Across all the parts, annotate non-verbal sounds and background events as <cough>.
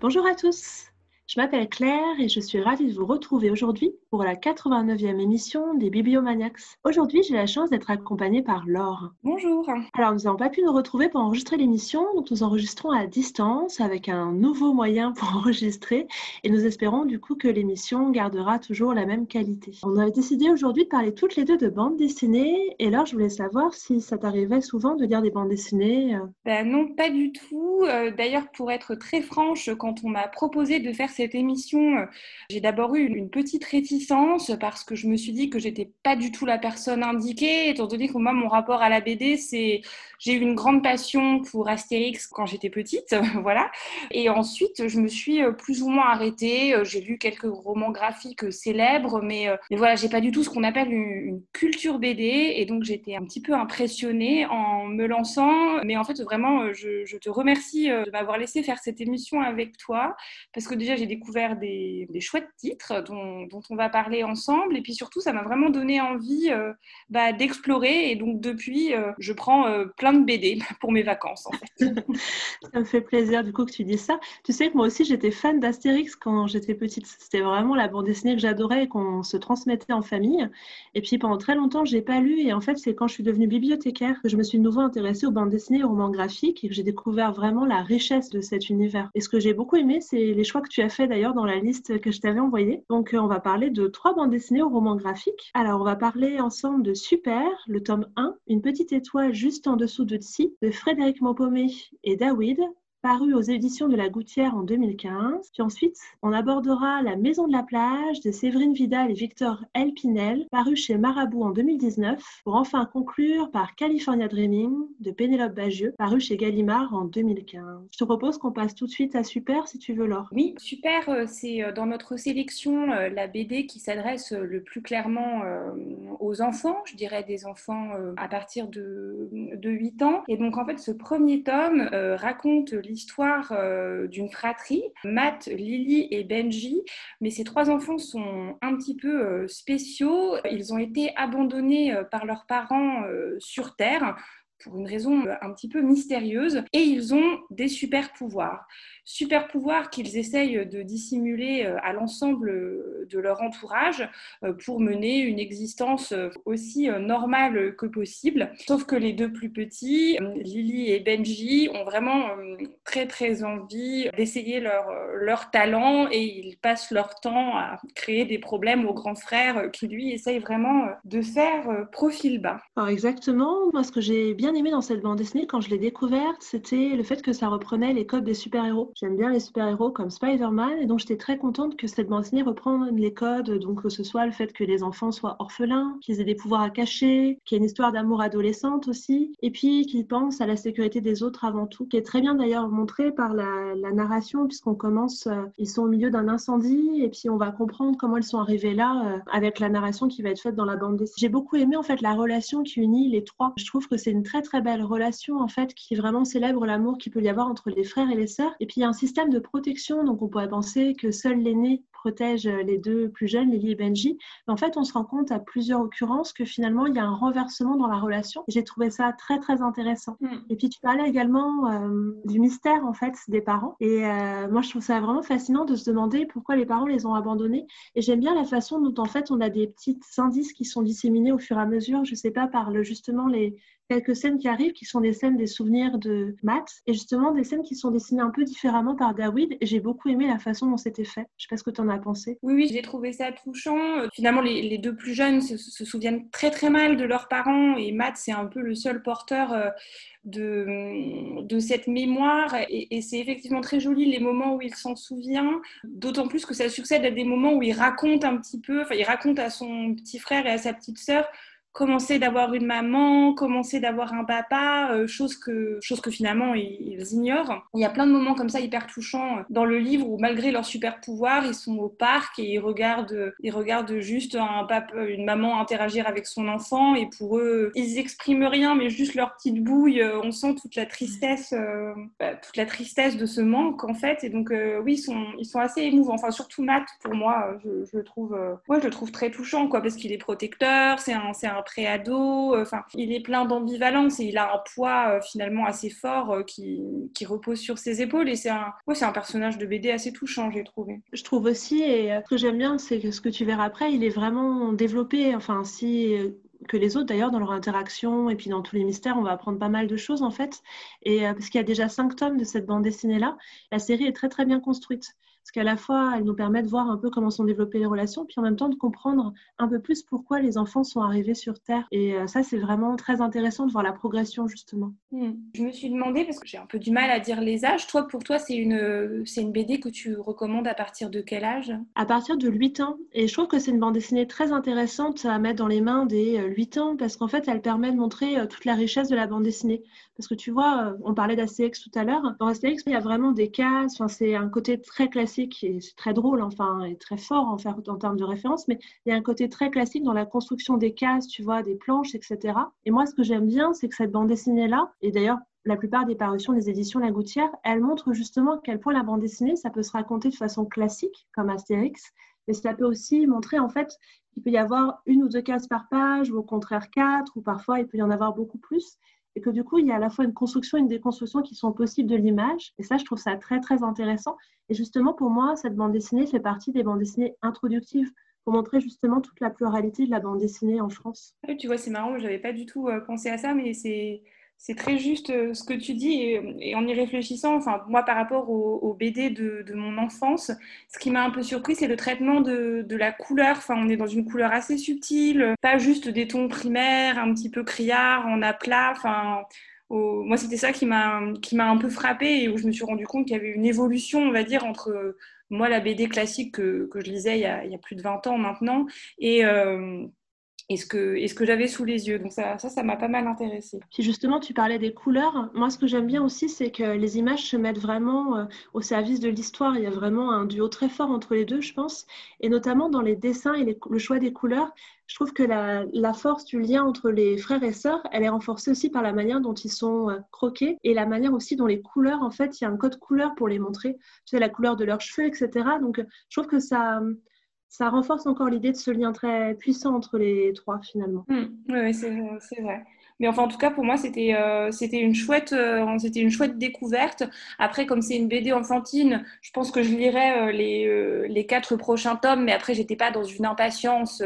Bonjour à tous. Je m'appelle Claire et je suis ravie de vous retrouver aujourd'hui pour la 89e émission des Bibliomaniacs. Aujourd'hui, j'ai la chance d'être accompagnée par Laure. Bonjour. Alors, nous n'avons pas pu nous retrouver pour enregistrer l'émission, donc nous enregistrons à distance avec un nouveau moyen pour <laughs> enregistrer et nous espérons du coup que l'émission gardera toujours la même qualité. On avait décidé aujourd'hui de parler toutes les deux de bandes dessinées et Laure, je voulais savoir si ça t'arrivait souvent de lire des bandes dessinées. Euh. Ben non, pas du tout. Euh, d'ailleurs, pour être très franche, quand on m'a proposé de faire cette émission, euh, j'ai d'abord eu une petite réticence parce que je me suis dit que j'étais pas du tout la personne indiquée, étant donné que moi, mon rapport à la BD, c'est j'ai eu une grande passion pour Astérix quand j'étais petite, <laughs> voilà. Et ensuite, je me suis euh, plus ou moins arrêtée. Euh, j'ai lu quelques romans graphiques célèbres, mais, mais voilà, j'ai pas du tout ce qu'on appelle une, culture BD, et donc j'étais un petit peu impressionnée en me lançant. Mais en fait, vraiment, je, je te remercie de m'avoir laissé faire cette émission avec toi, parce que déjà, j'ai découvert des, chouettes titres dont, on va parler ensemble. Et puis surtout, ça m'a vraiment donné envie euh, bah, d'explorer. Et donc depuis, euh, je prends euh, plein de BD <laughs> pour mes vacances. En fait. <laughs> ça me fait plaisir du coup que tu dises ça. Tu sais que moi aussi, j'étais fan d'Astérix quand j'étais petite. C'était vraiment la bande dessinée que j'adorais et qu'on se transmettait en famille. Et puis pendant très longtemps, j'ai pas lu. Et en fait, c'est quand je suis devenue bibliothécaire que je me suis de nouveau intéressée aux bandes dessinées et aux romans graphiques et que j'ai découvert vraiment la richesse de cet univers. Et ce que j'ai beaucoup aimé, c'est les choix que tu as d'ailleurs dans la liste que je t'avais envoyée. Donc euh, on va parler de trois bandes dessinées au roman graphique. Alors on va parler ensemble de Super, le tome 1, Une petite étoile juste en dessous de Tsi, de Frédéric Maupomé et David, paru aux éditions de La Gouttière en 2015. Puis ensuite, on abordera La Maison de la plage de Séverine Vidal et Victor Elpinel, paru chez Marabout en 2019, pour enfin conclure par California Dreaming de Pénélope Bagieux, paru chez Gallimard en 2015. Je te propose qu'on passe tout de suite à Super si tu veux, Laure. Oui, Super, euh, c'est euh, dans notre sélection euh, la BD qui s'adresse le plus clairement aux enfants, je dirais des enfants à partir de, de 8 ans. Et donc en fait, ce premier tome raconte l'histoire l'histoire euh, d'une fratrie, Matt, Lily et Benji. Mais ces trois enfants sont un petit peu euh, spéciaux. Ils ont été abandonnés euh, par leurs parents sur Terre pour une raison un petit peu mystérieuse, et ils ont des super pouvoirs super pouvoir qu'ils essayent de dissimuler euh, à l'ensemble euh, de leur entourage euh, pour mener une existence aussi normale que possible. Sauf que les deux plus petits, Lily et Benji, ont vraiment très très envie d'essayer leur, leur talent et ils passent leur temps à créer des problèmes aux grands frères qui lui essayent vraiment de faire profil bas. Exactement, moi ce que j'ai bien aimé dans cette bande dessinée quand je l'ai découverte, c'était le fait que ça reprenait les codes des super-héros. J'aime bien les super-héros comme Spider-Man et donc j'étais très contente que cette bande dessinée reprenne les codes, donc que ce soit le fait que les enfants soient orphelins, qu'ils aient des pouvoirs à cacher, qu'il y ait une histoire d'amour adolescente aussi, et puis qu'ils pensent à la sécurité des autres avant tout, qui est très bien d'ailleurs montré par la, narration puisqu'on commence, euh, ils sont au milieu d'un incendie et puis on va comprendre comment ils sont arrivés là euh, avec la narration qui va être faite dans la bande dessinée. J'ai beaucoup aimé en fait la relation qui unit les trois. Je trouve que c'est une très très belle relation en fait qui vraiment célèbre l'amour qu'il peut y avoir entre les frères et les sœurs. Et puis il y a un système de protection, donc on pourrait penser que seul l'aîné protège les deux plus jeunes, Lily et Benji. Mais en fait, on se rend compte à plusieurs occurrences que finalement, il y a un renversement dans la relation. J'ai trouvé ça très, très intéressant. Mm. Et puis, tu parlais également euh, du mystère, en fait, des parents. Et euh, moi, je trouve ça vraiment fascinant de se demander pourquoi les parents les ont abandonnés. Et j'aime bien la façon dont, en fait, on a des petits indices qui sont disséminés au fur et à mesure, je sais pas, par le, justement les, quelques scènes qui arrivent qui sont des scènes des souvenirs de Matt et justement des scènes qui sont dessinées un peu différemment par David et j'ai beaucoup aimé la façon dont c'était fait. Je sais pas ce que tu en as pensé. Oui, j'ai trouvé ça touchant. Euh, finalement, les, deux plus jeunes se, souviennent très très mal de leurs parents et Matt, c'est un peu le seul porteur euh, de, de cette mémoire et, et c'est effectivement très joli les moments où il s'en souvient, d'autant plus que ça succède à des moments où il raconte un petit peu, enfin il raconte à son petit frère et à sa petite sœur commencer d'avoir une maman, commencer d'avoir un papa, chose, que, chose que finalement ils, ignorent. Il y a plein de moments comme ça hyper touchants dans le livre où malgré leur super pouvoir, ils sont au parc et ils regardent, ils regardent juste un papa, une maman interagir avec son enfant et pour eux, ils expriment rien mais juste leur petite bouille. On sent toute la tristesse, bah, toute la tristesse de ce manque en fait. Et donc oui, ils sont, ils sont assez émouvants. Enfin surtout Matt, pour moi, je, je le trouve, moi je le trouve très touchant quoi parce qu'il est protecteur, c'est un, c'est un préado. Enfin, il est plein d'ambivalence et il a un poids finalement assez fort qui, qui repose sur ses épaules. Et c'est un, c'est un personnage de BD assez touchant, j'ai trouvé. Je trouve aussi, et ce que j'aime bien, c'est que ce que tu verras après, il est vraiment développé. Enfin, si que les autres d'ailleurs dans leur interaction et puis dans tous les mystères, on va apprendre pas mal de choses en fait. Et parce qu'il y a déjà cinq tomes de cette bande dessinée là, la série est très très bien construite qu'à la fois, elle nous permet de voir un peu comment sont développées les relations, puis en même temps de comprendre un peu plus pourquoi les enfants sont arrivés sur Terre. Et euh, ça, c'est vraiment très intéressant de voir la progression, justement. Hmm. Je me suis demandé, parce que j'ai un peu du mal à dire les âges, toi, pour toi, c'est une, c'est une BD que tu recommandes à partir de quel âge? À partir de 8 ans. Et je trouve que c'est une bande dessinée très intéressante à mettre dans les mains des 8 euh, ans, parce qu'en fait, elle permet de montrer euh, toute la richesse de la bande dessinée. Parce que tu vois, on parlait d'Astérix tout à l'heure. Dans Astérix, il y a vraiment des cases, enfin, c'est un côté très classique et c'est très drôle, enfin, et très fort en, en termes de référence, mais il y a un côté très classique dans la construction des cases, tu vois, des planches, etc. Et moi, ce que j'aime bien, c'est que cette bande dessinée-là, et d'ailleurs, la plupart des parutions des éditions La Gouttière, elle montre justement à quel point la bande dessinée, ça peut se raconter de façon classique, comme Astérix, mais ça peut aussi montrer en fait qu'il peut y avoir une ou deux cases par page, ou au contraire quatre, ou parfois il peut y en avoir beaucoup plus et que du coup, il y a à la fois une construction et une déconstruction qui sont possibles de l'image. Et ça, je trouve ça très, très intéressant. Et justement, pour moi, cette bande dessinée fait partie des bandes dessinées introductives pour montrer justement toute la pluralité de la bande dessinée en France. tu vois, c'est marrant, je n'avais pas du tout euh, pensé à ça, mais c'est c'est très juste euh, ce que tu dis et, en y réfléchissant, enfin moi par rapport au, BD de, mon enfance, ce qui m'a un peu surpris c'est le traitement de, la couleur. Enfin on est dans une couleur assez subtile, pas juste des tons primaires, un petit peu criard, en aplat. Enfin moi c'était ça qui m'a un peu frappé et où je me suis rendu compte qu'il y avait une évolution on va dire entre moi la BD classique que, je lisais il y, a, il y, a, plus de 20 ans maintenant et euh, et ce que, j'avais sous les yeux. Donc ça, ça, m'a pas mal intéressé. Puis justement, tu parlais des couleurs. Moi, ce que j'aime bien aussi, c'est que les images se mettent vraiment euh, au service de l'histoire. Il y a vraiment un duo très fort entre les deux, je pense. Et notamment dans les dessins et le choix des couleurs, je trouve que la, la, force du lien entre les frères et sœurs, elle est renforcée aussi par la manière dont ils sont euh, croqués et la manière aussi dont les couleurs, en fait, il y a un code couleur pour les montrer. Tu sais, la couleur de leurs cheveux, etc. Donc, je trouve que ça ça renforce encore l'idée de ce lien très puissant entre les trois finalement. Mmh. oui, c'est vrai. Mais enfin, en tout cas, pour moi, c'était euh, une chouette euh, une chouette découverte. Après, comme c'est une BD enfantine, je pense que je lirai euh, les, les quatre prochains tomes. Mais après, j'étais pas dans une impatience,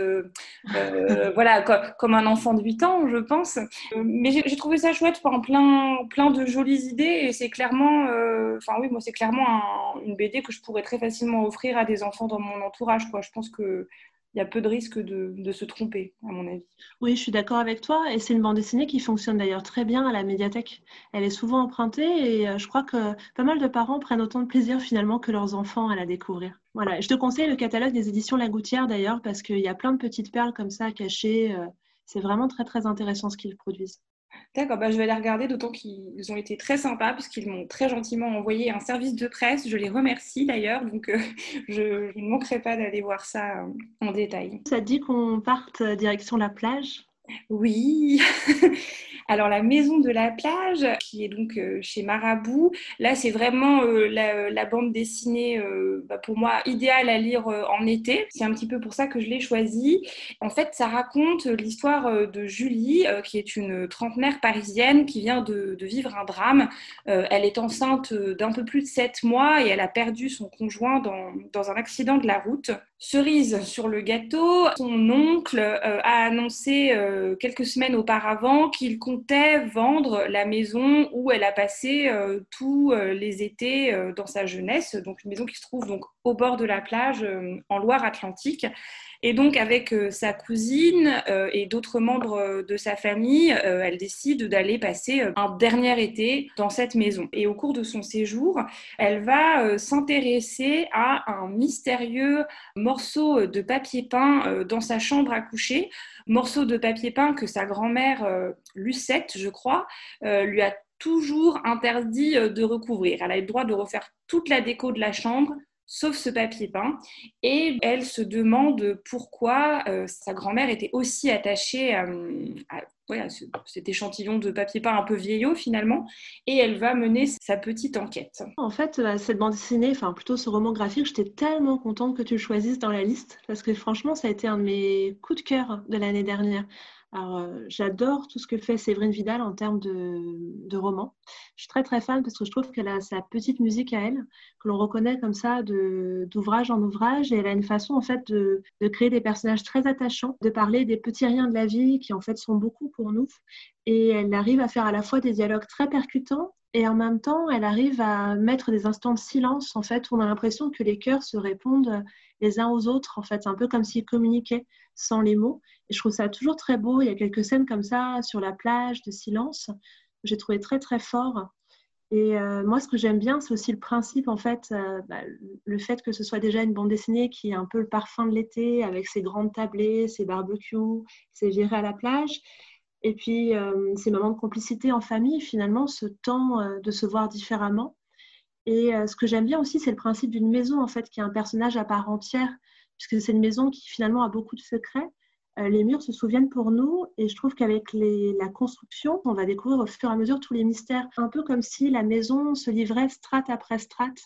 <laughs> voilà, comme un enfant de 8 ans, je pense. mais j'ai trouvé ça chouette, plein plein de jolies idées. Et c'est clairement, enfin oui, moi, c'est clairement une BD que je pourrais très facilement offrir à des enfants dans mon entourage. Je pense que il y a peu de risques de, se tromper, à mon avis. Oui, je suis d'accord avec toi. Et c'est une bande dessinée qui fonctionne d'ailleurs très bien à la médiathèque. Elle est souvent empruntée et euh, je crois que pas mal de parents prennent autant de plaisir finalement que leurs enfants à la découvrir. Voilà, je te conseille le catalogue des éditions La Gouttière d'ailleurs parce qu'il y a plein de petites perles comme ça cachées. Euh, c'est vraiment très très intéressant ce qu'ils produisent. D'accord, bah, je vais les regarder, d'autant qu'ils ont été très sympas, puisqu'ils m'ont très gentiment envoyé un service de presse. Je les remercie d'ailleurs, donc euh, <laughs> je, ne manquerai pas d'aller voir ça euh, en détail. Ça dit qu'on parte direction la plage? Oui <laughs> Alors la maison de la plage, qui est donc euh, chez Marabout, là c'est vraiment euh, la, bande dessinée euh, bah, pour moi idéale à lire en été. C'est un petit peu pour ça que je l'ai choisie. En fait, ça raconte l'histoire de Julie, qui est une trentenaire parisienne qui vient de, vivre un drame. elle est enceinte d'un peu plus de sept mois et elle a perdu son conjoint dans, dans un accident de la route. Cerise sur le gâteau, son oncle a annoncé quelques semaines auparavant qu'il compte vendre la maison où elle a passé euh, tous euh, les étés euh, dans sa jeunesse, donc une maison qui se trouve donc au bord de la plage en Loire-Atlantique. Et donc, avec sa cousine et d'autres membres de sa famille, elle décide d'aller passer un dernier été dans cette maison. Et au cours de son séjour, elle va s'intéresser à un mystérieux morceau de papier peint dans sa chambre à coucher morceau de papier papier-peint que sa grand-mère, Lucette, je crois, lui a toujours interdit de recouvrir. Elle a le droit de refaire toute la déco de la chambre, sauf ce papier peint. Et elle se demande pourquoi sa grand-mère était aussi attachée à, cet échantillon de papier peint un peu vieillot finalement, et elle va mener sa petite enquête. En fait, euh, cette bande dessinée, enfin plutôt ce roman graphique, j'étais tellement contente que tu le choisisses dans la liste, parce que franchement, ça a été un de mes coups de cœur de l'année dernière. Alors, euh, j'adore tout ce que fait Séverine Vidal en termes de, de romans. Je suis très très fan parce que je trouve qu'elle a sa petite musique à elle, que l'on reconnaît comme ça d'ouvrage en ouvrage, et elle a une façon en fait de, de, créer des personnages très attachants, de parler des petits riens de la vie qui en fait sont beaucoup pour nous, et elle arrive à faire à la fois des dialogues très percutants et en même temps, elle arrive à mettre des instants de silence, en fait, où on a l'impression que les cœurs se répondent les uns aux autres, en fait, un peu comme s'ils communiquaient sans les mots. Et je trouve ça toujours très beau. Il y a quelques scènes comme ça sur la plage de silence. J'ai trouvé très très fort. Et euh, moi, ce que j'aime bien, c'est aussi le principe, en fait, euh, bah, le fait que ce soit déjà une bande dessinée qui est un peu le parfum de l'été, avec ses grandes tablées, ses barbecues, ses virées à la plage. Et puis, euh, ces moments de complicité en famille, finalement, ce temps de se voir différemment. Et ce que j'aime bien aussi, c'est le principe d'une maison, en fait, qui est un personnage à part entière, puisque c'est une maison qui, finalement, a beaucoup de secrets. Euh, les murs se souviennent pour nous et je trouve qu'avec la construction, on va découvrir au fur et à mesure tous les mystères, un peu comme si la maison se livrait strate après strate,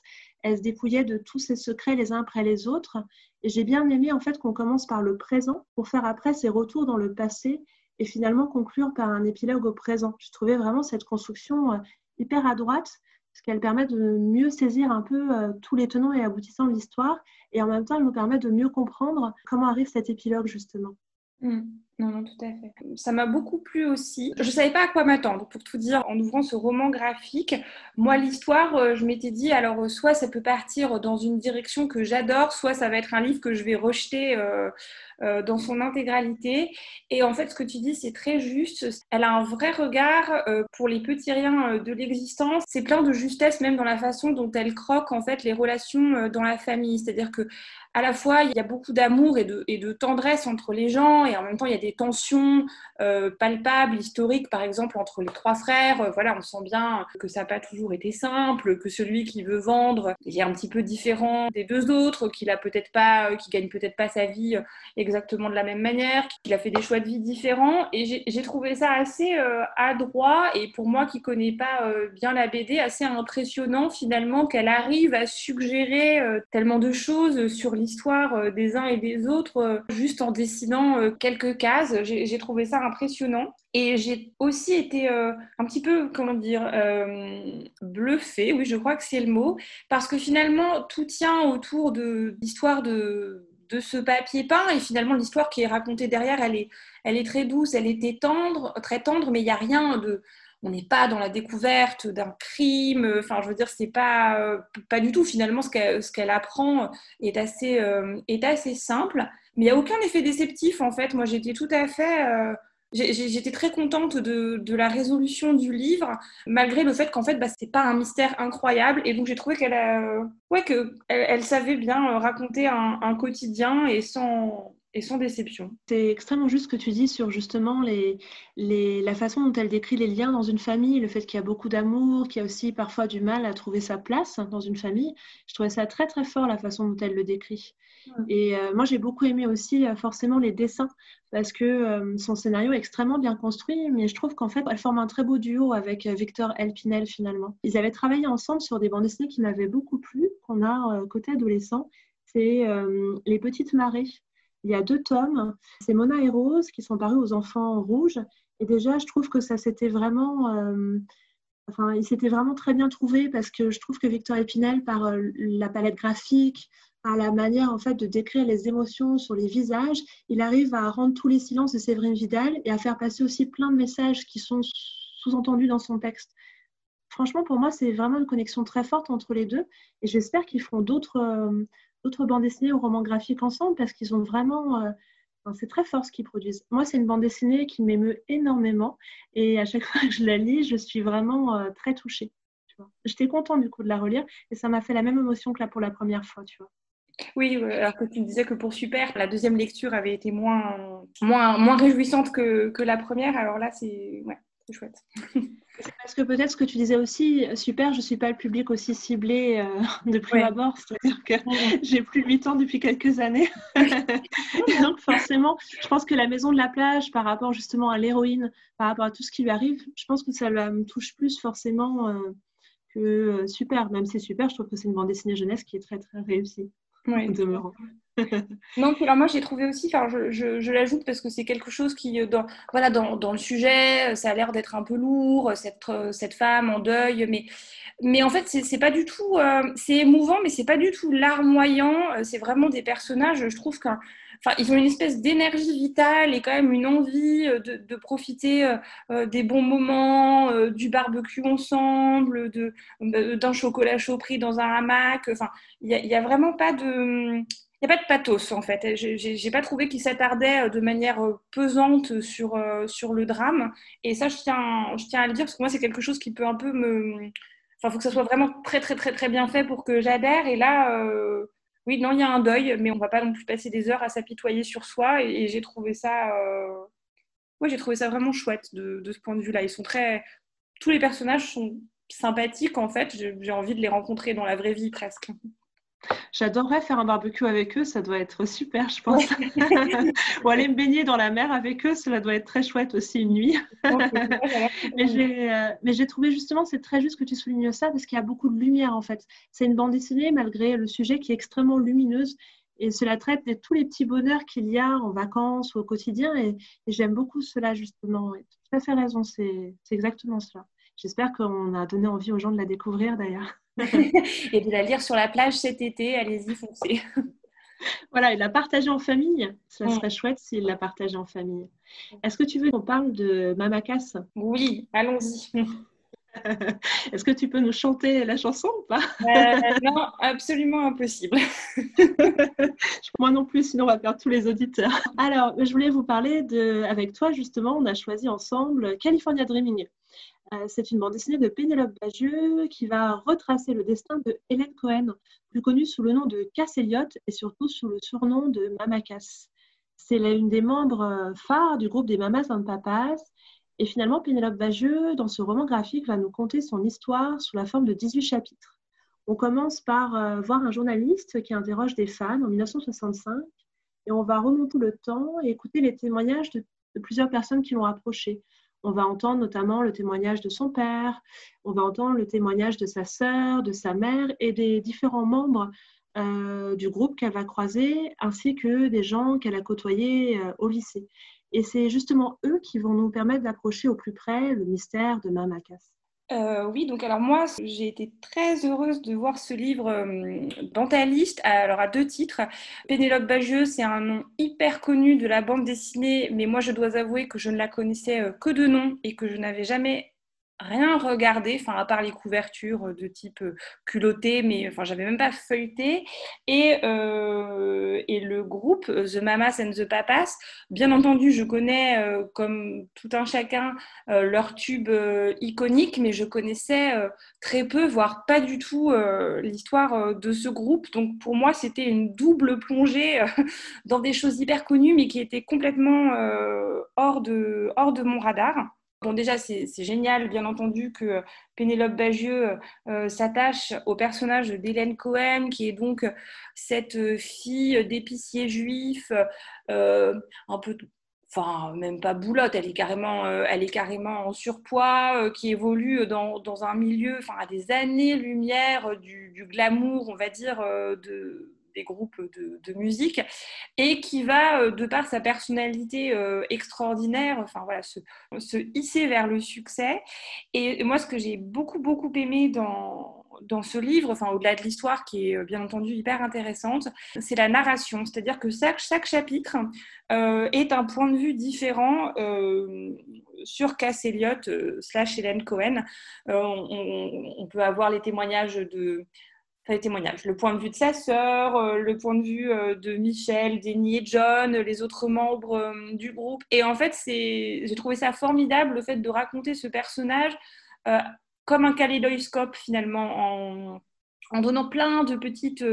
elle se dépouillait de tous ses secrets les uns après les autres. Et j'ai bien aimé en fait qu'on commence par le présent pour faire après ses retours dans le passé et finalement conclure par un épilogue au présent. Je trouvais vraiment cette construction euh, hyper à droite parce qu'elle permet de mieux saisir un peu euh, tous les tenants et aboutissants de l'histoire et en même temps elle nous permet de mieux comprendre comment arrive cet épilogue justement. Mmh. Non, non, tout à fait. Ça m'a beaucoup plu aussi. Je ne savais pas à quoi m'attendre, pour tout dire, en ouvrant ce roman graphique. Moi, l'histoire, euh, je m'étais dit, alors, euh, soit ça peut partir dans une direction que j'adore, soit ça va être un livre que je vais rejeter euh, dans son intégralité. Et en fait, ce que tu dis, c'est très juste. Elle a un vrai regard pour les petits riens de l'existence. C'est plein de justesse, même dans la façon dont elle croque, en fait, les relations dans la famille. C'est-à-dire que à la fois, il y a beaucoup d'amour et de, et de, tendresse entre les gens, et en même temps, il y a des tensions euh, palpables, historiques, par exemple, entre les trois frères. Euh, voilà, on sent bien que ça n'a pas toujours été simple, que celui qui veut vendre est un petit peu différent des deux autres, qu'il a peut-être pas, euh, qui gagne peut-être pas sa vie exactement de la même manière, qu'il a fait des choix de vie différents. Et j'ai trouvé ça assez adroit, et pour moi qui connais pas bien la BD, assez impressionnant finalement qu'elle arrive à suggérer tellement de choses sur l'histoire des uns et des autres juste en dessinant quelques J'ai trouvé ça impressionnant. Et j'ai aussi été un petit peu, comment dire, bluffée, oui, je crois que c'est le mot, parce que finalement, tout tient autour de l'histoire de, ce papier peint et finalement l'histoire qui est racontée derrière elle est, très douce, elle était tendre, très tendre mais il n'y a rien de, on n'est pas dans la découverte d'un crime. Enfin, je veux dire, c'est pas, euh, pas du tout finalement ce qu'elle, apprend est assez, euh, est assez simple. Mais il n'y a aucun effet déceptif en fait. Moi, j'étais tout à fait. Euh, j'étais très contente de, la résolution du livre, malgré le fait qu'en fait, bah, c'est pas un mystère incroyable. Et donc, j'ai trouvé qu'elle, ouais, que elle, savait bien raconter un, un quotidien et sans, et sans déception. C'est extrêmement juste ce que tu dis sur justement les, les, la façon dont elle décrit les liens dans une famille, le fait qu'il y a beaucoup d'amour, qu'il y a aussi parfois du mal à trouver sa place dans une famille. Je trouvais ça très très fort la façon dont elle le décrit. Et euh, moi j'ai beaucoup aimé aussi euh, forcément les dessins parce que euh, son scénario est extrêmement bien construit, mais je trouve qu'en fait elle forme un très beau duo avec Victor Elpinel finalement. Ils avaient travaillé ensemble sur des bandes dessinées qui m'avaient beaucoup plu, qu'on a côté adolescent. C'est Les Petites Marées il y a deux tomes. C'est Mona et Rose qui sont parus aux enfants rouges. Et déjà, je trouve que ça s'était vraiment. Euh, enfin, il s'était vraiment très bien trouvé parce que je trouve que Victor Épinel, par euh, la palette graphique, par la manière en fait de décrire les émotions sur les visages, il arrive à rendre tous les silences de Séverine Vidal et à faire passer aussi plein de messages qui sont sous-entendus dans son texte. Franchement, pour moi, c'est vraiment une connexion très forte entre les deux et j'espère qu'ils feront d'autres euh, d'autres bandes dessinées ou romans graphiques ensemble parce qu'ils ont vraiment. Euh, c'est très fort ce qu'ils produisent. Moi, c'est une bande dessinée qui m'émeut énormément et à chaque <laughs> fois que je la lis, je suis vraiment euh, très touchée. J'étais contente du coup de la relire et ça m'a fait la même émotion que là pour la première fois, tu vois. Oui, alors que tu disais que pour Super, la deuxième lecture avait été moins, moins, moins réjouissante que, que la première. Alors là, c'est ouais, chouette. Parce que peut-être ce que tu disais aussi, super, je ne suis pas le public aussi ciblé euh, de prime abord, c'est-à-dire que j'ai plus de 8 ans depuis quelques années. <laughs> donc forcément, je pense que la maison de la plage, par rapport justement à l'héroïne, par rapport à tout ce qui lui arrive, je pense que ça me touche plus forcément euh, que euh, super. Même si c'est super, je trouve que c'est une bande dessinée jeunesse qui est très très réussie. Oui. <laughs> <laughs> non, alors moi j'ai trouvé aussi, enfin je, je, l'ajoute parce que c'est quelque chose qui, euh, dans, voilà, dans, dans, le sujet, euh, ça a l'air d'être un peu lourd, cette, euh, cette femme en deuil, mais, mais en fait c'est pas du tout, c'est émouvant, mais c'est pas du tout larmoyant, c'est vraiment des personnages, je trouve qu'un Ils ont une espèce d'énergie vitale et quand même une envie de, de profiter des bons moments, du barbecue ensemble, d'un chocolat chaud pris dans un hamac. Enfin, il n'y a, vraiment pas de n'y a pas de pathos en fait. J'ai pas trouvé qu'il s'attardait euh, de manière euh, pesante sur, euh, sur le drame. Et ça, je tiens, je tiens à le dire parce que moi, c'est quelque chose qui peut un peu me. Enfin, faut que ça soit vraiment très, très, très, très bien fait pour que j'adhère. Et là, oui, non, il y a un deuil, mais on ne va pas non plus passer des heures à s'apitoyer sur soi. Et, j'ai trouvé ça. Oui, j'ai trouvé ça vraiment chouette de, de ce point de vue-là. Ils sont très. Tous les personnages sont sympathiques en fait. J'ai envie de les rencontrer dans la vraie vie presque. J'adorerais faire un barbecue avec eux, ça doit être super, je pense. <laughs> Ou aller me baigner dans la mer avec eux, cela doit être très chouette aussi une nuit. Mais j'ai trouvé justement, c'est très juste que tu soulignes ça, parce qu'il y a beaucoup de lumière en fait. C'est une bande dessinée, malgré le sujet qui est extrêmement lumineuse. Et cela traite de tous les petits bonheurs qu'il y a en vacances ou au quotidien. Et, j'aime beaucoup cela justement. Tu as fait raison, c'est exactement cela. J'espère qu'on a donné envie aux gens de la découvrir d'ailleurs. <laughs> <laughs> et de la lire sur la plage cet été. Allez-y, foncez. Voilà, et la partager en famille. Ça serait chouette s'il la partageait en famille. Est-ce que tu veux qu'on parle de Mamakas Oui, allons-y. <laughs> Est-ce que tu peux nous chanter la chanson ou pas? Euh, Non, absolument impossible. Moi non plus, sinon on va perdre tous les auditeurs. Alors, je voulais vous parler de, avec toi justement, on a choisi ensemble California Dreaming. Euh, c'est une bande dessinée de Pénélope Bagieux qui va retracer le destin de Hélène Cohen, plus connue sous le nom de Cass Elliott et surtout sous le surnom de Mama Cass. C'est l'une des membres euh, phares du groupe des Mamas and Papas. Et finalement, Pénélope Bagieux, dans ce roman graphique, va nous conter son histoire sous la forme de 18 chapitres. On commence par euh, voir un journaliste qui interroge des fans en 1965 et on va remonter le temps et écouter les témoignages de plusieurs personnes qui l'ont approché. On va entendre notamment le témoignage de son père, on va entendre le témoignage de sa sœur, de sa mère et des différents membres euh, du groupe qu'elle va croiser, ainsi que des gens qu'elle a côtoyés euh, au lycée. Et c'est justement eux qui vont nous permettre d'approcher au plus près le mystère de Mama euh, oui, donc alors moi, j'ai été très heureuse de voir ce livre dans ta liste. Alors à deux titres. Pénélope Bagieux, c'est un nom hyper connu de la bande dessinée, mais moi je dois avouer que je ne la connaissais que de nom et que je n'avais jamais rien regardé, enfin à part les couvertures de type euh, culotté, mais enfin j'avais même pas feuilleté. Et, euh, et le groupe The Mamas and the Papas, bien entendu, je connais euh, comme tout un chacun leur tube iconique, mais je connaissais très peu, voire pas du tout l'histoire de ce groupe. Donc pour moi, c'était une double plongée <laughs> dans des choses hyper connues, mais qui étaient complètement hors, de, hors de mon radar. Bon, déjà, c'est génial, bien entendu, que Pénélope Bagieux euh, s'attache au personnage d'Hélène Cohen, qui est donc cette fille d'épicier juif, euh, un peu enfin même pas boulotte, elle est carrément, euh, elle est carrément en surpoids, qui évolue dans, un milieu, enfin à des années-lumière du, glamour, on va dire, de, des groupes de, musique et qui va, euh, de par sa personnalité euh, extraordinaire, enfin voilà, se, se, hisser vers le succès. Et moi, ce que j'ai beaucoup, beaucoup aimé dans, dans ce livre, enfin au-delà de l'histoire qui est euh, bien entendu hyper intéressante, c'est la narration. C'est-à-dire que chaque, chaque chapitre est un point de vue différent sur Cass Elliott slash Hélène Cohen. On, peut avoir les témoignages de les témoignages. Le point de vue de sa sœur, euh, le point de vue euh, de Michel, Denis et John, les autres membres euh, du groupe. Et en fait, j'ai trouvé ça formidable, le fait de raconter ce personnage comme un kaléidoscope finalement en, donnant plein de petites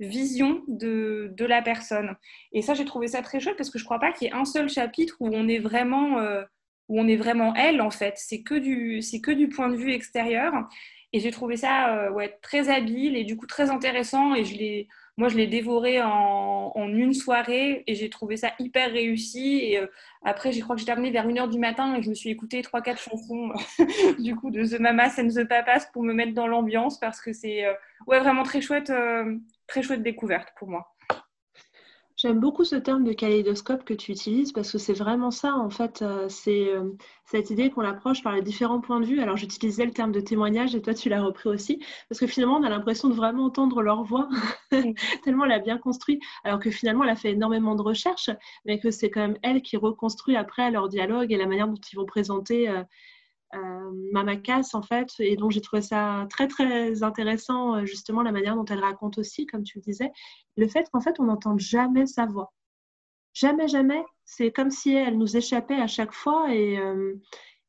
visions de, de, la personne. Et ça, j'ai trouvé ça très chouette parce que je ne crois pas qu'il y ait un seul chapitre où on est vraiment, où on est vraiment elle, en fait. C'est que, du, que du point de vue extérieur. Et j'ai trouvé ça ouais, très habile et du coup très intéressant. Et je moi, je l'ai dévoré en, une soirée et j'ai trouvé ça hyper réussi. Et euh, après, je crois que j'ai terminé vers 1h du matin et je me suis écouté 3-4 chansons <laughs> du coup de The Mamas and the Papas pour me mettre dans l'ambiance parce que c'est euh, ouais, vraiment très chouette, euh, très chouette découverte pour moi. J'aime beaucoup ce terme de kaléidoscope que tu utilises parce que c'est vraiment ça, en fait. Euh, c'est euh, cette idée qu'on approche par les différents points de vue. Alors, j'utilisais le terme de témoignage et toi, tu l'as repris aussi parce que finalement, on a l'impression de vraiment entendre leur voix <laughs> tellement elle a bien construit. Alors que finalement, elle a fait énormément de recherches, mais que c'est quand même elle qui reconstruit après leur dialogue et la manière dont ils vont présenter. Euh, Mamakas en fait, et donc j'ai trouvé ça très très intéressant euh, justement la manière dont elle raconte aussi, comme tu le disais, le fait qu'en fait on n'entend jamais sa voix, jamais jamais. C'est comme si elle nous échappait à chaque fois et, euh,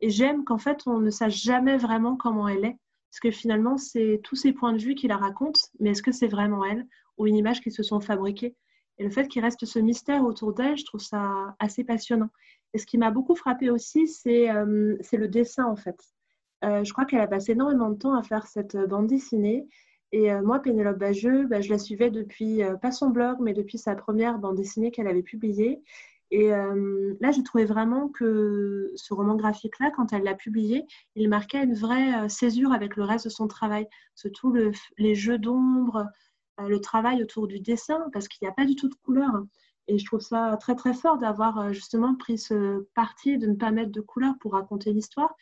j'aime qu'en fait on ne sache jamais vraiment comment elle est, parce que finalement c'est tous ces points de vue qui la racontent, mais est-ce que c'est vraiment elle ou une image qui se sont fabriquées? Et le fait qu'il reste ce mystère autour d'elle, je trouve ça assez passionnant. Et ce qui m'a beaucoup frappé aussi, c'est euh, le dessin en fait. Euh, je crois qu'elle a passé énormément de temps à faire cette bande dessinée. Et euh, moi, Pénélope Bageux, bah, je la suivais depuis, pas son blog, mais depuis sa première bande dessinée qu'elle avait publiée. Et là, j'ai trouvé vraiment que ce roman graphique-là, quand elle l'a publié, il marquait une vraie césure avec le reste de son travail. Surtout le, les jeux d'ombre, le travail autour du dessin, parce qu'il n'y a pas du tout de couleur. Et je trouve ça très très fort d'avoir euh, justement pris ce parti de ne pas mettre de couleurs pour raconter l'histoire.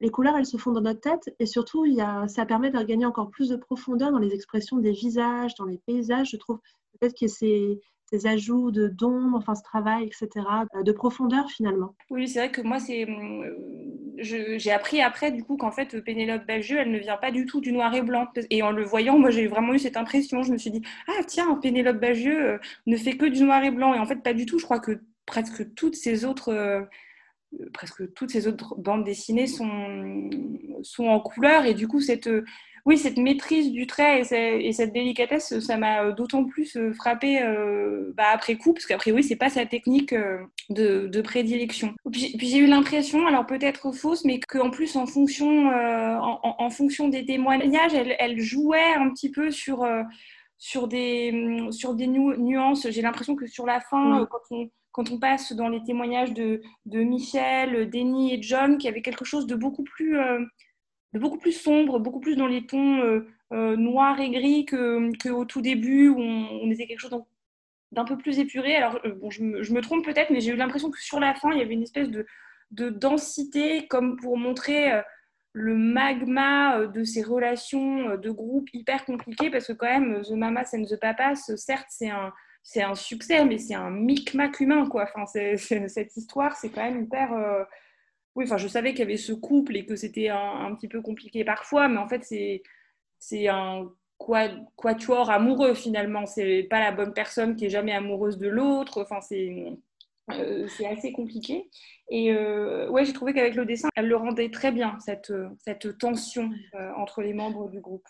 Les couleurs, elles se font dans notre tête et surtout, ça permet de gagner encore plus de profondeur dans les expressions des visages, dans les paysages. Je trouve peut-être que c'est ces ajouts de d'ombre, enfin ce travail, etc., euh, de profondeur finalement. Oui, c'est vrai que moi, c'est, euh, j'ai appris après du coup qu'en fait Pénélope Belgeux, elle ne vient pas du tout du noir et blanc. Et en le voyant, moi j'ai vraiment eu cette impression. Je me suis dit ah tiens, Pénélope Belgeux euh, ne fait que du noir et blanc. Et en fait pas du tout. Je crois que presque toutes ces autres presque toutes ces autres bandes dessinées sont, sont en couleur et du coup cette oui, cette maîtrise du trait et, cette délicatesse, ça m'a euh, d'autant plus euh, frappé euh, bah, après coup, parce qu'après, oui, c'est pas sa technique de, prédilection. Puis, j'ai eu l'impression, alors peut-être fausse, mais qu'en plus, en fonction, en, fonction des témoignages, elle, jouait un petit peu sur, sur des, mm, sur des nuances. J'ai l'impression que sur la fin, quand on quand on passe dans les témoignages de, de Michel, Denis et John, qu'il y avait quelque chose de beaucoup plus, beaucoup plus sombre, beaucoup plus dans les tons euh, euh, noirs et gris qu'au tout début où on, était quelque chose d'un peu plus épuré. Alors, euh, bon, je, me, trompe peut-être, mais j'ai eu l'impression que sur la fin, il y avait une espèce de, de densité comme pour montrer le magma de ces relations de groupe hyper compliquées parce que quand même The Mamas and the Papas certes c'est un c'est un succès mais c'est un micmac humain quoi enfin cette histoire c'est quand même hyper oui, enfin, je savais qu'il y avait ce couple et que c'était un, petit peu compliqué parfois, mais en fait, c'est, un quatuor amoureux finalement. C'est pas la bonne personne qui est jamais amoureuse de l'autre. Enfin, c'est, euh, assez compliqué. Et euh, ouais, j'ai trouvé qu'avec le dessin, elle le rendait très bien, cette, cette tension euh, entre les membres du groupe.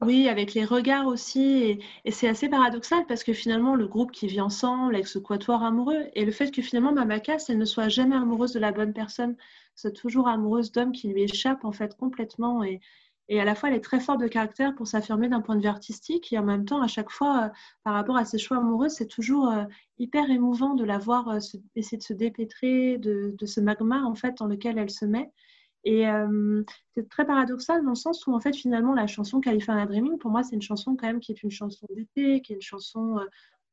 Oui, avec les regards aussi. Et, c'est assez paradoxal parce que finalement, le groupe qui vit ensemble avec ce quatuor amoureux, et le fait que finalement, Mamakas, elle ne soit jamais amoureuse de la bonne personne, c'est toujours amoureuse d'hommes qui lui échappent en fait complètement. Et, et, à la fois, elle est très forte de caractère pour s'affirmer d'un point de vue artistique. Et en même temps, à chaque fois, euh, par rapport à ses choix amoureux, c'est toujours euh, hyper émouvant de la voir euh, essayer de se dépêtrer de, de, ce magma en fait dans lequel elle se met. Et euh, c'est très paradoxal dans le sens où, en fait, finalement, la chanson California Dreaming, pour moi, c'est une chanson quand même qui est une chanson d'été, qui est une chanson euh,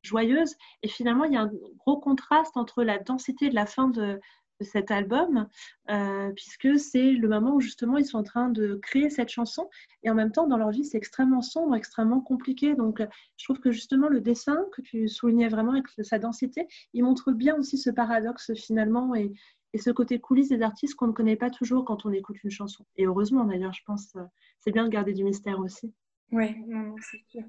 joyeuse. Et finalement, il y a un gros contraste entre la densité de la fin de, cet album, euh, puisque c'est le moment où justement ils sont en train de créer cette chanson, et en même temps, dans leur vie, c'est extrêmement sombre, extrêmement compliqué. Donc, je trouve que justement, le dessin que tu soulignais vraiment avec sa densité, il montre bien aussi ce paradoxe finalement, et, et ce côté coulisses des artistes qu'on ne connaît pas toujours quand on écoute une chanson. Et heureusement d'ailleurs, je pense, euh, c'est bien de garder du mystère aussi. Oui, c'est sûr.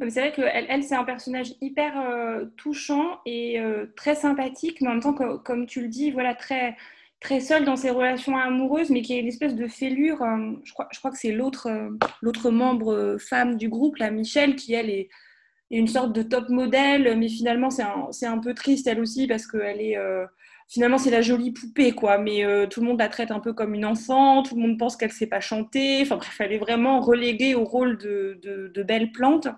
C'est vrai qu'elle, elle, c'est un personnage hyper euh, touchant et euh, très sympathique, mais en même temps, comme, tu le dis, voilà, très, très seul dans ses relations amoureuses, mais qui a une espèce de fêlure. je, crois, je crois que c'est l'autre l'autre membre femme du groupe, la Michelle, qui elle est, une sorte de top modèle, mais finalement c'est un, un, peu triste elle aussi parce qu'elle est finalement c'est la jolie poupée quoi. Mais euh, tout le monde la traite un peu comme une enfant tout le monde pense qu'elle sait pas chanter. Enfin bref elle est vraiment reléguée au rôle de, belle plante.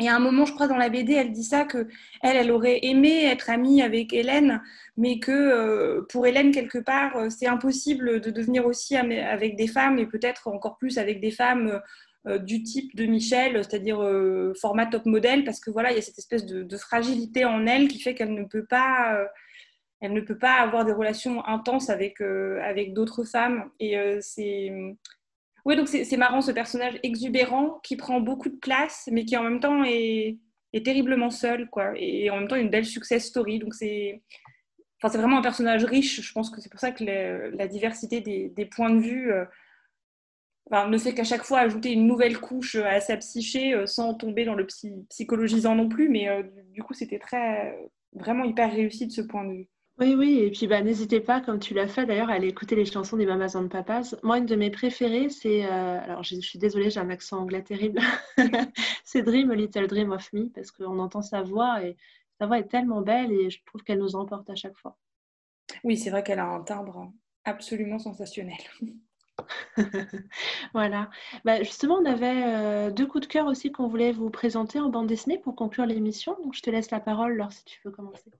Et à un moment, je crois, dans la BD, elle dit ça, que elle, aurait aimé être amie avec Hélène, mais que euh, pour Hélène, quelque part, euh, c'est impossible de devenir aussi avec des femmes, et peut-être encore plus avec des femmes du type de Michel, c'est-à-dire format top modèle, parce que voilà, il y a cette espèce de fragilité en elle qui fait qu'elle ne peut pas elle ne peut pas avoir des relations intenses avec, euh, avec d'autres femmes. Et euh, c'est. Oui, donc c'est marrant ce personnage exubérant qui prend beaucoup de place, mais qui en même temps est, est terriblement seul, quoi. Et en même temps, une belle success story. Donc c'est. Enfin, c'est vraiment un personnage riche. Je pense que c'est pour ça que la diversité des, points de vue euh, enfin, ne fait qu'à chaque fois ajouter une nouvelle couche à sa psyché sans tomber dans le psychologisant non plus. Mais du coup, c'était très vraiment hyper réussi de ce point de vue. Oui, oui, et puis bah, n'hésitez pas, comme tu l'as fait d'ailleurs, à aller écouter les chansons des Mamas and Papas. Moi, une de mes préférées, c'est, euh, alors je, suis désolée, j'ai un accent anglais terrible, <laughs> c'est Dream, A Little Dream of Me, parce qu'on entend sa voix et sa voix est tellement belle et je trouve qu'elle nous emporte à chaque fois. Oui, c'est vrai qu'elle a un timbre absolument sensationnel. <laughs> voilà. Bah, justement, on avait euh, deux coups de cœur aussi qu'on voulait vous présenter en bande dessinée pour conclure l'émission. Donc, je te laisse la parole, Laure, si tu veux commencer.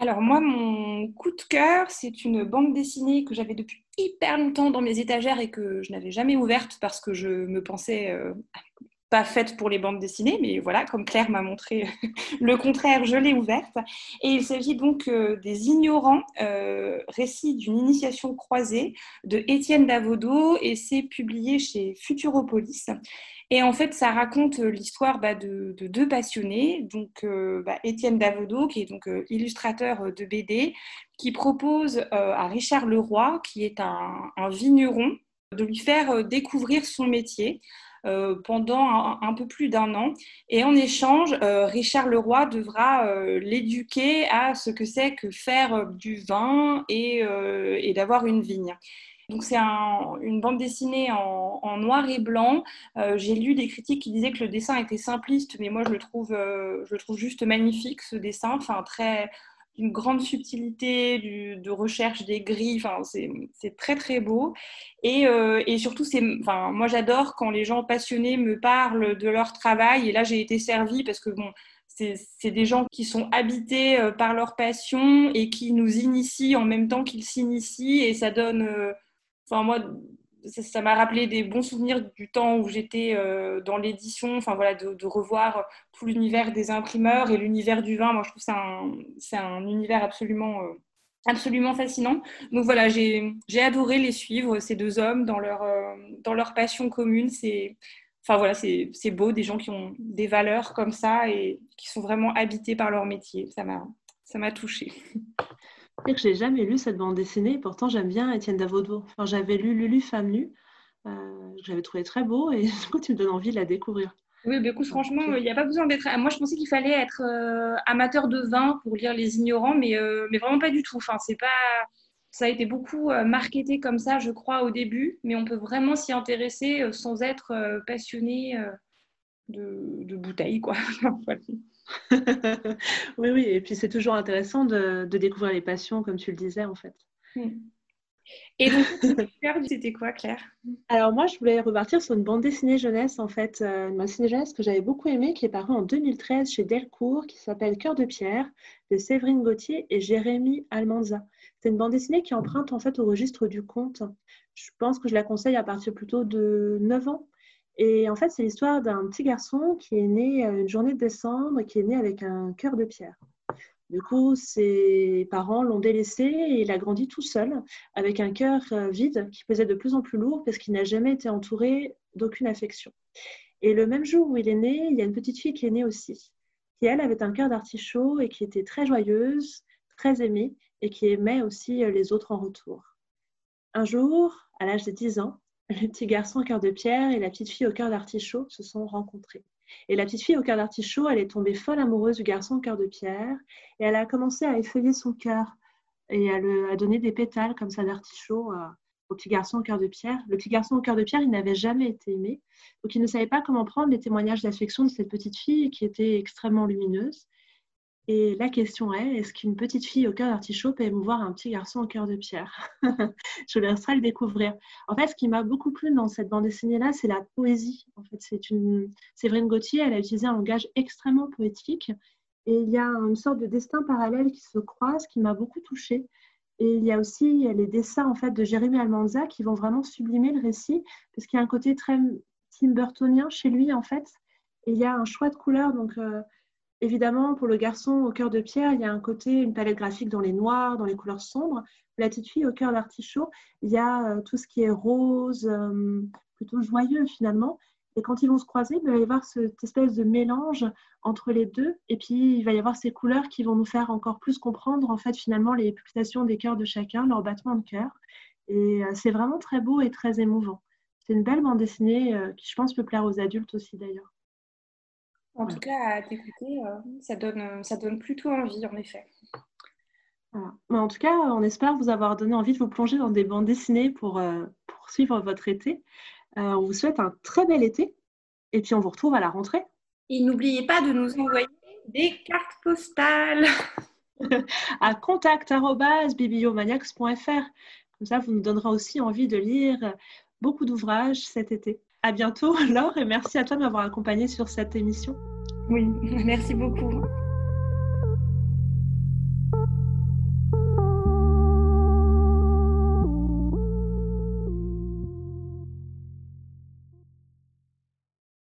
Alors moi, mon coup de cœur, c'est une bande dessinée que j'avais depuis hyper longtemps dans mes étagères et que je n'avais jamais ouverte parce que je me pensais euh, pas faite pour les bandes dessinées, mais voilà, comme Claire m'a montré <laughs> le contraire, je l'ai ouverte. Et il s'agit donc euh, des Ignorants, euh, récit d'une initiation croisée de Étienne Davodo et c'est publié chez Futuropolis. Et en fait, ça raconte euh, l'histoire bah, de, deux passionnés, donc euh, bah, Étienne Davodo, qui est donc euh, illustrateur de BD, qui propose à Richard Leroy, qui est un, vigneron, de lui faire découvrir son métier. pendant un, peu plus d'un an. Et en échange, Richard Leroy devra l'éduquer à ce que c'est que faire du vin et, et d'avoir une vigne. Donc c'est une bande dessinée en, noir et blanc. Euh, j'ai lu des critiques qui disaient que le dessin était simpliste, mais moi je le trouve, euh, je le trouve juste magnifique ce dessin. Enfin très une grande subtilité de recherche des gris. Enfin, c'est très très beau. Et, euh, et surtout, enfin, moi j'adore quand les gens passionnés me parlent de leur travail. Et là, j'ai été servie parce que bon, c'est des gens qui sont habités par leur passion et qui nous initient en même temps qu'ils s'initient. Et ça donne Enfin, moi, ça m'a rappelé des bons souvenirs du temps où j'étais euh, dans l'édition, enfin voilà, de, revoir tout l'univers des imprimeurs et l'univers du vin. Moi, je trouve que c'est un, univers absolument, euh, absolument fascinant. Donc voilà, j'ai adoré les suivre, ces deux hommes, dans leur, euh, dans leur passion commune. C'est enfin voilà, c'est beau, des gens qui ont des valeurs comme ça et qui sont vraiment habités par leur métier. Ça m'a touchée. <laughs> que j'ai jamais lu cette bande dessinée, pourtant j'aime bien Étienne Davodo. Enfin, j'avais lu Lulu Femme nue, euh, j'avais trouvé très beau et <laughs> du coup tu me donnes envie de la découvrir. Oui, écoute, franchement, il n'y a pas besoin d'être. Moi, je pensais qu'il fallait être euh, amateur de vin pour lire Les Ignorants, mais, euh, mais vraiment pas du tout. Enfin, c'est pas. Ça a été beaucoup marketé comme ça, je crois, au début, mais on peut vraiment s'y intéresser sans être passionné de, de bouteilles, quoi. <laughs> <laughs> oui, oui, et puis c'est toujours intéressant de, découvrir les passions, comme tu le disais, en fait. Hmm. Et donc, <laughs> c'était quoi, Claire? Alors moi, je voulais repartir sur une bande dessinée jeunesse, en fait, euh, une bande dessinée jeunesse que j'avais beaucoup aimée, qui est parue en 2013 chez Delcourt, qui s'appelle Cœur de pierre, de Séverine Gauthier et Jérémy Almanza. C'est une bande dessinée qui emprunte en fait au registre du conte. Je pense que je la conseille à partir plutôt de 9 ans. Et en fait, c'est l'histoire d'un petit garçon qui est né euh, une journée de décembre, qui est né avec un cœur de pierre. Du coup, ses parents l'ont délaissé et il a grandi tout seul, avec un cœur euh, vide qui pesait de plus en plus lourd parce qu'il n'a jamais été entouré d'aucune affection. Et le même jour où il est né, il y a une petite fille qui est née aussi, qui elle avait un cœur d'artichaut et qui était très joyeuse, très aimée et qui aimait aussi euh, les autres en retour. Un jour, à l'âge de 10 ans, le petit garçon au cœur de pierre et la petite fille au cœur d'artichaut se sont rencontrés. Et la petite fille au cœur d'artichaut, elle est tombée folle amoureuse du garçon au cœur de pierre et elle a commencé à effeuiller son cœur et elle a donné des pétales comme ça d'artichaut au petit garçon au cœur de pierre. Le petit garçon au cœur de pierre, il n'avait jamais été aimé, donc il ne savait pas comment prendre les témoignages d'affection de cette petite fille qui était extrêmement lumineuse. Et la question est, est-ce qu'une petite fille au cœur d'artichaut peut émouvoir un petit garçon au cœur de pierre? <laughs> Je vous laisserai le découvrir. En fait, ce qui m'a beaucoup plu dans cette bande dessinée-là, c'est la poésie. En fait, c'est une Séverine Gauthier, elle a utilisé un langage extrêmement poétique. Et il y a une sorte de destin parallèle qui se croise, qui m'a beaucoup touchée. Et il y a aussi les dessins en fait de Jérémy Almanza qui vont vraiment sublimer le récit, parce qu'il y a un côté très Tim Burtonien chez lui en fait. Et il y a un choix de couleurs, donc euh, Évidemment, pour le garçon au cœur de pierre, il y a un côté, une palette graphique dans les noirs, dans les couleurs sombres. La petite fille au cœur d'artichaut, il y a euh, tout ce qui est rose, euh, plutôt joyeux finalement. Et quand ils vont se croiser, il va y avoir cette espèce de mélange entre les deux. Et puis, il va y avoir ces couleurs qui vont nous faire encore plus comprendre, en fait, finalement, les pulsations des cœurs de chacun, leur battement de cœur. Et euh, c'est vraiment très beau et très émouvant. C'est une belle bande dessinée qui, je pense, peut plaire aux adultes aussi, d'ailleurs. En tout cas, à t'écouter, euh, ça, donne, euh, ça donne plutôt envie, en effet. en tout cas, on espère vous avoir donné envie de vous plonger dans des bandes dessinées pour, euh, poursuivre votre été. on vous souhaite un très bel été et puis on vous retrouve à la rentrée. Et n'oubliez pas de nous envoyer des cartes postales <laughs> à contact.bibliomaniacs.fr. Comme ça, vous nous donnerez aussi envie de lire beaucoup d'ouvrages cet été. Bientôt, <laughs> Laure, et merci à toi de m'avoir accompagnée sur cette émission. Oui, <laughs> merci beaucoup.